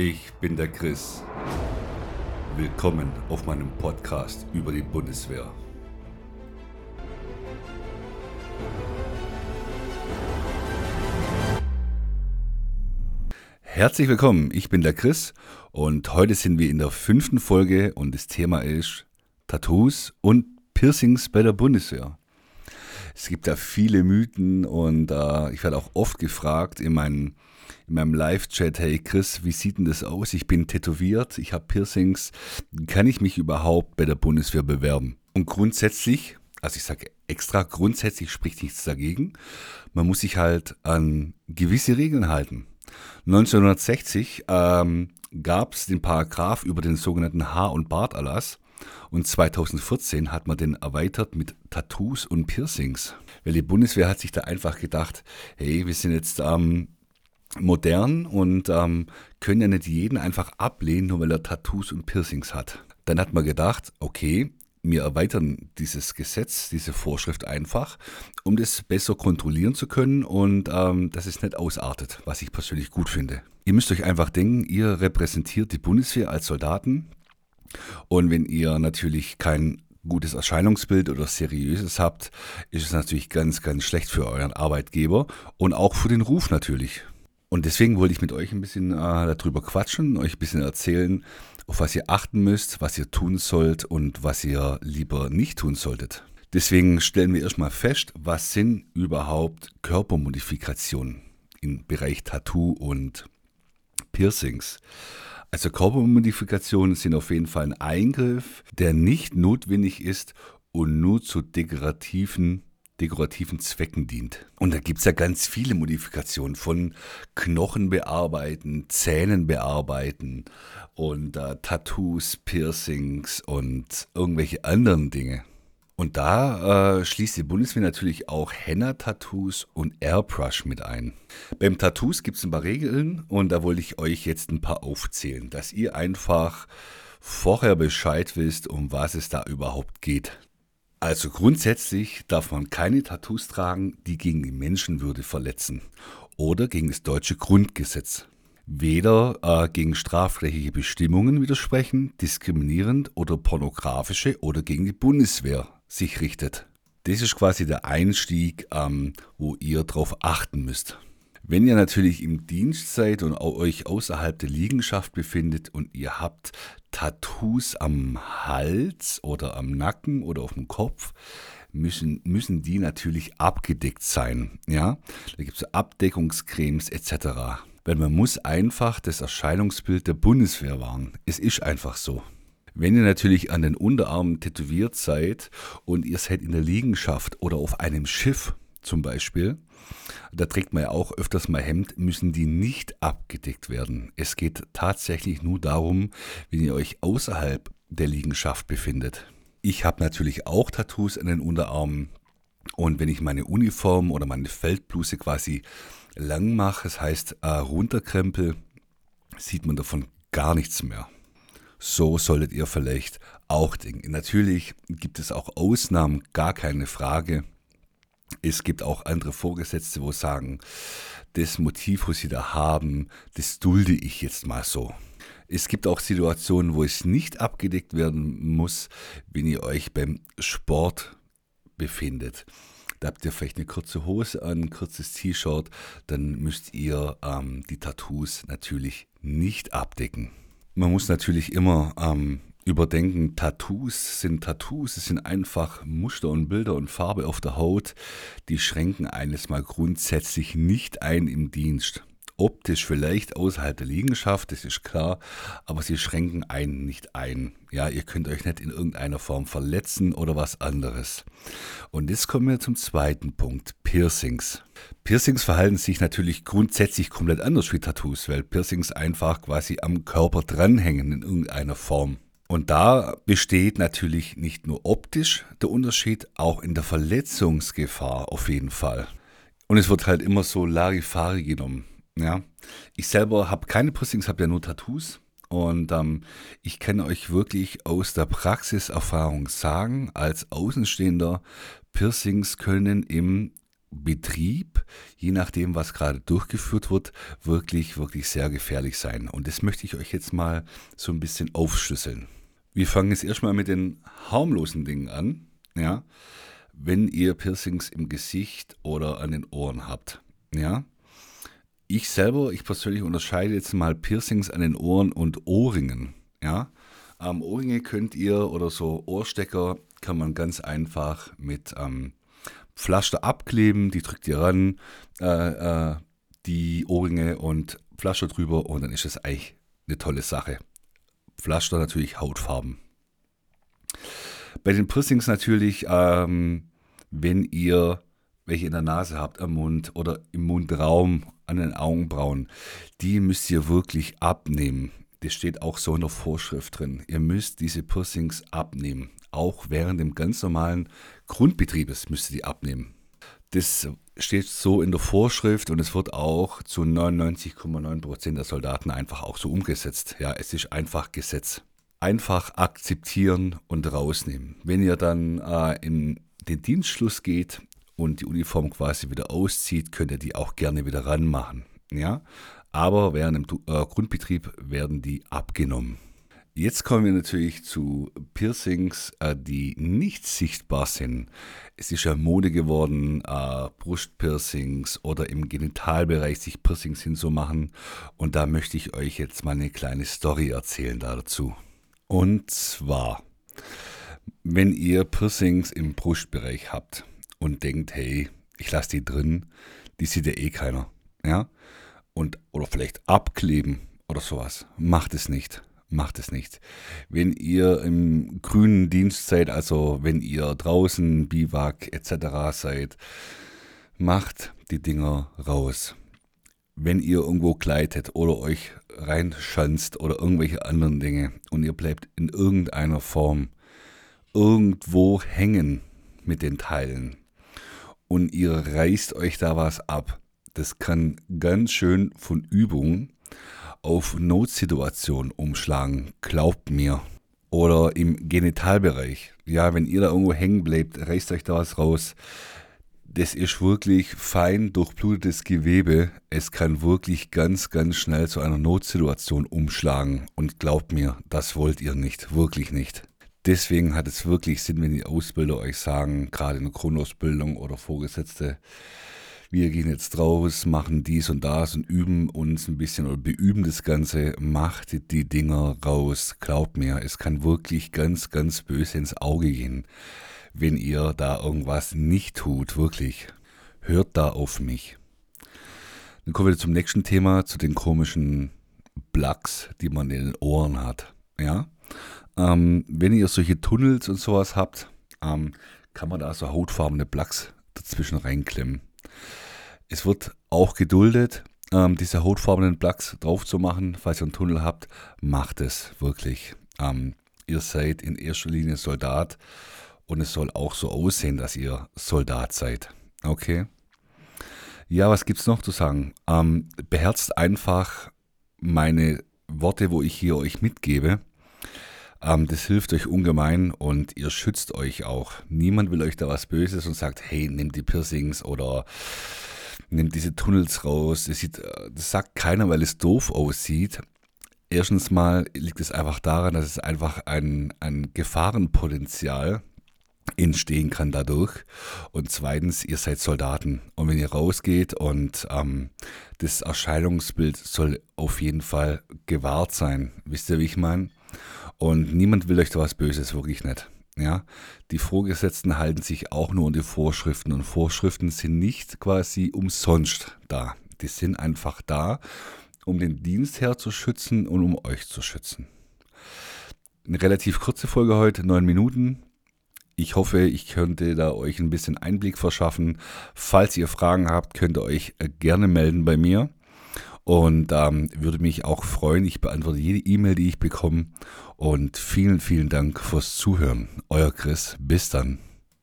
Ich bin der Chris. Willkommen auf meinem Podcast über die Bundeswehr. Herzlich willkommen, ich bin der Chris und heute sind wir in der fünften Folge und das Thema ist Tattoos und Piercings bei der Bundeswehr. Es gibt da viele Mythen und äh, ich werde auch oft gefragt in, meinen, in meinem Live-Chat, hey Chris, wie sieht denn das aus? Ich bin tätowiert, ich habe Piercings, kann ich mich überhaupt bei der Bundeswehr bewerben? Und grundsätzlich, also ich sage extra, grundsätzlich spricht nichts dagegen. Man muss sich halt an gewisse Regeln halten. 1960 ähm, gab es den Paragraph über den sogenannten Haar- und Barterlass und 2014 hat man den erweitert mit Tattoos und Piercings. Weil die Bundeswehr hat sich da einfach gedacht, hey, wir sind jetzt ähm, modern und ähm, können ja nicht jeden einfach ablehnen, nur weil er Tattoos und Piercings hat. Dann hat man gedacht, okay, wir erweitern dieses Gesetz, diese Vorschrift einfach, um das besser kontrollieren zu können und ähm, dass es nicht ausartet, was ich persönlich gut finde. Ihr müsst euch einfach denken, ihr repräsentiert die Bundeswehr als Soldaten und wenn ihr natürlich kein gutes Erscheinungsbild oder seriöses habt, ist es natürlich ganz, ganz schlecht für euren Arbeitgeber und auch für den Ruf natürlich. Und deswegen wollte ich mit euch ein bisschen äh, darüber quatschen, euch ein bisschen erzählen, auf was ihr achten müsst, was ihr tun sollt und was ihr lieber nicht tun solltet. Deswegen stellen wir erstmal fest, was sind überhaupt Körpermodifikationen im Bereich Tattoo und Piercings. Also Körpermodifikationen sind auf jeden Fall ein Eingriff, der nicht notwendig ist und nur zu dekorativen dekorativen Zwecken dient. Und da gibt es ja ganz viele Modifikationen von Knochen bearbeiten, Zähnen bearbeiten und äh, Tattoos, Piercings und irgendwelche anderen Dinge. Und da äh, schließt die Bundeswehr natürlich auch Henna-Tattoos und Airbrush mit ein. Beim Tattoos gibt es ein paar Regeln und da wollte ich euch jetzt ein paar aufzählen, dass ihr einfach vorher Bescheid wisst, um was es da überhaupt geht. Also grundsätzlich darf man keine Tattoos tragen, die gegen die Menschenwürde verletzen oder gegen das deutsche Grundgesetz. Weder äh, gegen strafrechtliche Bestimmungen widersprechen, diskriminierend oder pornografische oder gegen die Bundeswehr sich richtet. Das ist quasi der Einstieg, ähm, wo ihr darauf achten müsst. Wenn ihr natürlich im Dienst seid und euch außerhalb der Liegenschaft befindet und ihr habt Tattoos am Hals oder am Nacken oder auf dem Kopf, müssen, müssen die natürlich abgedeckt sein. Ja? Da gibt es Abdeckungscremes etc. Weil man muss einfach das Erscheinungsbild der Bundeswehr wahren. Es ist einfach so. Wenn ihr natürlich an den Unterarmen tätowiert seid und ihr seid in der Liegenschaft oder auf einem Schiff zum Beispiel, da trägt man ja auch öfters mal Hemd, müssen die nicht abgedeckt werden. Es geht tatsächlich nur darum, wenn ihr euch außerhalb der Liegenschaft befindet. Ich habe natürlich auch Tattoos an den Unterarmen. Und wenn ich meine Uniform oder meine Feldbluse quasi lang mache, das heißt äh, runterkrempel, sieht man davon gar nichts mehr. So solltet ihr vielleicht auch denken. Natürlich gibt es auch Ausnahmen, gar keine Frage. Es gibt auch andere Vorgesetzte, wo sagen, das Motiv, was sie da haben, das dulde ich jetzt mal so. Es gibt auch Situationen, wo es nicht abgedeckt werden muss, wenn ihr euch beim Sport befindet. Da habt ihr vielleicht eine kurze Hose an, ein kurzes T-Shirt, dann müsst ihr ähm, die Tattoos natürlich nicht abdecken. Man muss natürlich immer ähm, überdenken, Tattoos sind Tattoos, es sind einfach Muster und Bilder und Farbe auf der Haut, die schränken eines mal grundsätzlich nicht ein im Dienst. Optisch vielleicht außerhalb der Liegenschaft, das ist klar, aber sie schränken einen nicht ein. Ja, ihr könnt euch nicht in irgendeiner Form verletzen oder was anderes. Und jetzt kommen wir zum zweiten Punkt, Piercings. Piercings verhalten sich natürlich grundsätzlich komplett anders wie Tattoos, weil Piercings einfach quasi am Körper dranhängen in irgendeiner Form. Und da besteht natürlich nicht nur optisch der Unterschied, auch in der Verletzungsgefahr auf jeden Fall. Und es wird halt immer so Larifari genommen. Ja, ich selber habe keine Piercings, habe ja nur Tattoos. Und ähm, ich kann euch wirklich aus der Praxiserfahrung sagen, als Außenstehender, Piercings können im Betrieb, je nachdem, was gerade durchgeführt wird, wirklich, wirklich sehr gefährlich sein. Und das möchte ich euch jetzt mal so ein bisschen aufschlüsseln. Wir fangen jetzt erstmal mit den harmlosen Dingen an. Ja, wenn ihr Piercings im Gesicht oder an den Ohren habt. Ja, ich selber, ich persönlich unterscheide jetzt mal Piercings an den Ohren und Ohrringen. Ja, ähm, Ohrringe könnt ihr oder so Ohrstecker kann man ganz einfach mit ähm, Pflaster abkleben, die drückt ihr ran, äh, äh, die Ohrringe und Pflaster drüber und dann ist es eigentlich eine tolle Sache. Pflaster natürlich Hautfarben. Bei den Piercings natürlich, ähm, wenn ihr welche in der Nase habt, am Mund oder im Mundraum, an den Augenbrauen, die müsst ihr wirklich abnehmen. Das steht auch so in der Vorschrift drin. Ihr müsst diese Piercings abnehmen. Auch während dem ganz normalen Grundbetriebes müsst ihr die abnehmen. Das steht so in der Vorschrift und es wird auch zu 99,9% der Soldaten einfach auch so umgesetzt. Ja, es ist einfach Gesetz. Einfach akzeptieren und rausnehmen. Wenn ihr dann äh, in den Dienstschluss geht und die Uniform quasi wieder auszieht, könnt ihr die auch gerne wieder ranmachen. Ja, aber während dem äh, Grundbetrieb werden die abgenommen. Jetzt kommen wir natürlich zu Piercings, äh, die nicht sichtbar sind. Es ist ja Mode geworden, äh, Brustpiercings oder im Genitalbereich sich Piercings hinzumachen. Und da möchte ich euch jetzt mal eine kleine Story erzählen dazu. Und zwar, wenn ihr Piercings im Brustbereich habt und denkt, hey, ich lasse die drin, die sieht ja eh keiner. Ja? Und, oder vielleicht abkleben oder sowas. Macht es nicht macht es nicht. Wenn ihr im grünen Dienst seid, also wenn ihr draußen, Biwak etc. seid, macht die Dinger raus. Wenn ihr irgendwo gleitet oder euch reinschanzt oder irgendwelche anderen Dinge und ihr bleibt in irgendeiner Form irgendwo hängen mit den Teilen und ihr reißt euch da was ab, das kann ganz schön von Übung auf Notsituationen umschlagen, glaubt mir. Oder im Genitalbereich. Ja, wenn ihr da irgendwo hängen bleibt, reißt euch da was raus. Das ist wirklich fein durchblutetes Gewebe. Es kann wirklich ganz, ganz schnell zu einer Notsituation umschlagen. Und glaubt mir, das wollt ihr nicht, wirklich nicht. Deswegen hat es wirklich Sinn, wenn die Ausbilder euch sagen, gerade in der Grundausbildung oder Vorgesetzte, wir gehen jetzt raus, machen dies und das und üben uns ein bisschen oder beüben das Ganze, macht die Dinger raus. Glaubt mir, es kann wirklich ganz, ganz böse ins Auge gehen, wenn ihr da irgendwas nicht tut, wirklich. Hört da auf mich. Dann kommen wir zum nächsten Thema, zu den komischen Blacks, die man in den Ohren hat. Ja, ähm, wenn ihr solche Tunnels und sowas habt, ähm, kann man da so hautfarbene Blacks dazwischen reinklemmen. Es wird auch geduldet, ähm, diese hautfarbenen Plugs drauf zu machen. Falls ihr einen Tunnel habt, macht es wirklich. Ähm, ihr seid in erster Linie Soldat und es soll auch so aussehen, dass ihr Soldat seid. Okay. Ja, was gibt es noch zu sagen? Ähm, beherzt einfach meine Worte, wo ich hier euch mitgebe. Ähm, das hilft euch ungemein und ihr schützt euch auch. Niemand will euch da was Böses und sagt, hey, nehmt die Piercings oder nimmt diese Tunnels raus. Das, sieht, äh, das sagt keiner, weil es doof aussieht. Erstens mal liegt es einfach daran, dass es einfach ein, ein Gefahrenpotenzial entstehen kann dadurch. Und zweitens, ihr seid Soldaten. Und wenn ihr rausgeht und ähm, das Erscheinungsbild soll auf jeden Fall gewahrt sein. Wisst ihr, wie ich meine? Und niemand will euch da was Böses, wirklich nicht. Ja, die Vorgesetzten halten sich auch nur an die Vorschriften und Vorschriften sind nicht quasi umsonst da. Die sind einfach da, um den Dienstherr zu schützen und um euch zu schützen. Eine relativ kurze Folge heute, neun Minuten. Ich hoffe, ich könnte da euch ein bisschen Einblick verschaffen. Falls ihr Fragen habt, könnt ihr euch äh, gerne melden bei mir. Und ähm, würde mich auch freuen. Ich beantworte jede E-Mail, die ich bekomme. Und vielen, vielen Dank fürs Zuhören. Euer Chris. Bis dann.